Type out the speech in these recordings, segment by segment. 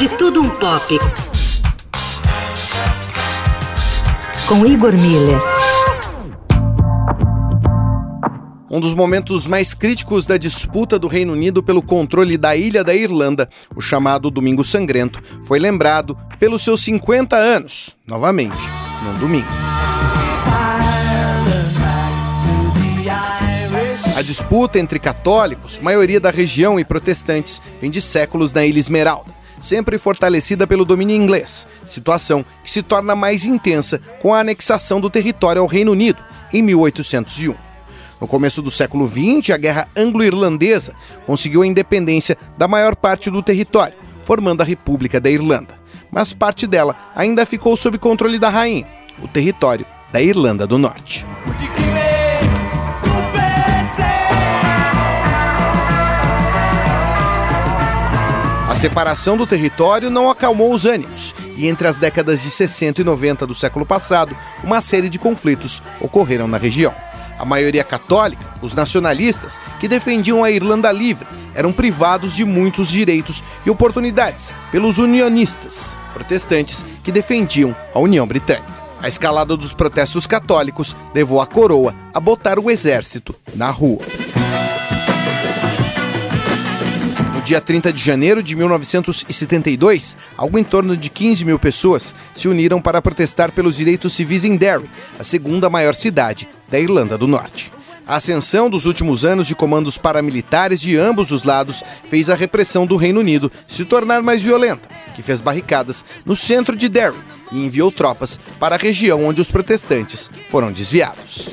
De Tudo Um Pop. Com Igor Miller. Um dos momentos mais críticos da disputa do Reino Unido pelo controle da ilha da Irlanda, o chamado Domingo Sangrento, foi lembrado pelos seus 50 anos, novamente, num domingo. A disputa entre católicos, maioria da região, e protestantes vem de séculos na Ilha Esmeralda, sempre fortalecida pelo domínio inglês, situação que se torna mais intensa com a anexação do território ao Reino Unido em 1801. No começo do século XX, a Guerra Anglo-Irlandesa conseguiu a independência da maior parte do território, formando a República da Irlanda. Mas parte dela ainda ficou sob controle da rainha, o território da Irlanda do Norte. Separação do território não acalmou os ânimos, e entre as décadas de 60 e 90 do século passado, uma série de conflitos ocorreram na região. A maioria católica, os nacionalistas, que defendiam a Irlanda livre, eram privados de muitos direitos e oportunidades pelos unionistas, protestantes, que defendiam a União Britânica. A escalada dos protestos católicos levou a coroa a botar o exército na rua. Dia 30 de janeiro de 1972, algo em torno de 15 mil pessoas se uniram para protestar pelos direitos civis em Derry, a segunda maior cidade da Irlanda do Norte. A ascensão dos últimos anos de comandos paramilitares de ambos os lados fez a repressão do Reino Unido se tornar mais violenta, que fez barricadas no centro de Derry e enviou tropas para a região onde os protestantes foram desviados.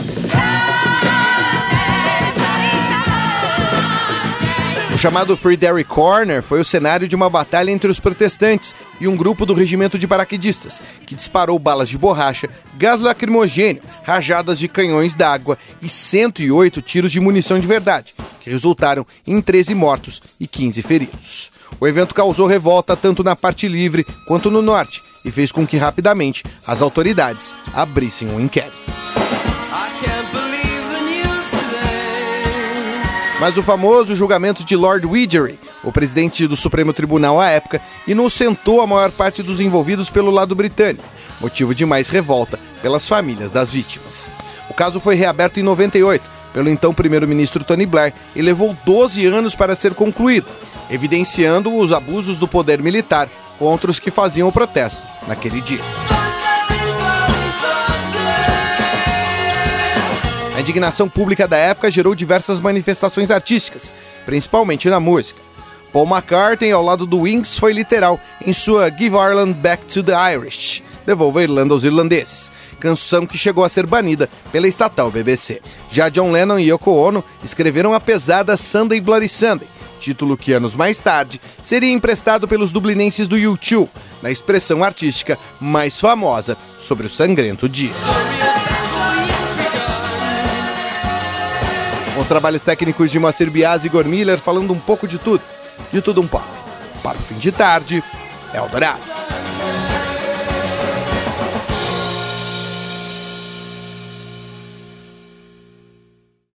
O chamado Free Derry Corner foi o cenário de uma batalha entre os protestantes e um grupo do regimento de paraquedistas, que disparou balas de borracha, gás lacrimogênio, rajadas de canhões d'água e 108 tiros de munição de verdade, que resultaram em 13 mortos e 15 feridos. O evento causou revolta tanto na parte livre quanto no norte e fez com que rapidamente as autoridades abrissem um inquérito. Mas o famoso julgamento de Lord Widgery, o presidente do Supremo Tribunal à época, inocentou a maior parte dos envolvidos pelo lado britânico, motivo de mais revolta pelas famílias das vítimas. O caso foi reaberto em 98 pelo então primeiro-ministro Tony Blair e levou 12 anos para ser concluído, evidenciando os abusos do poder militar contra os que faziam o protesto naquele dia. Indignação pública da época gerou diversas manifestações artísticas, principalmente na música. Paul McCartney, ao lado do Wings, foi literal em sua Give Ireland Back to the Irish, Devolva a Irlanda aos irlandeses, canção que chegou a ser banida pela estatal BBC. Já John Lennon e Yoko Ono escreveram a pesada Sunday Bloody Sunday, título que anos mais tarde seria emprestado pelos dublinenses do U2, na expressão artística mais famosa sobre o sangrento dia. Os trabalhos técnicos de Moacir Bias e Igor Miller falando um pouco de tudo, de tudo um pouco. Para o fim de tarde, Eldorado.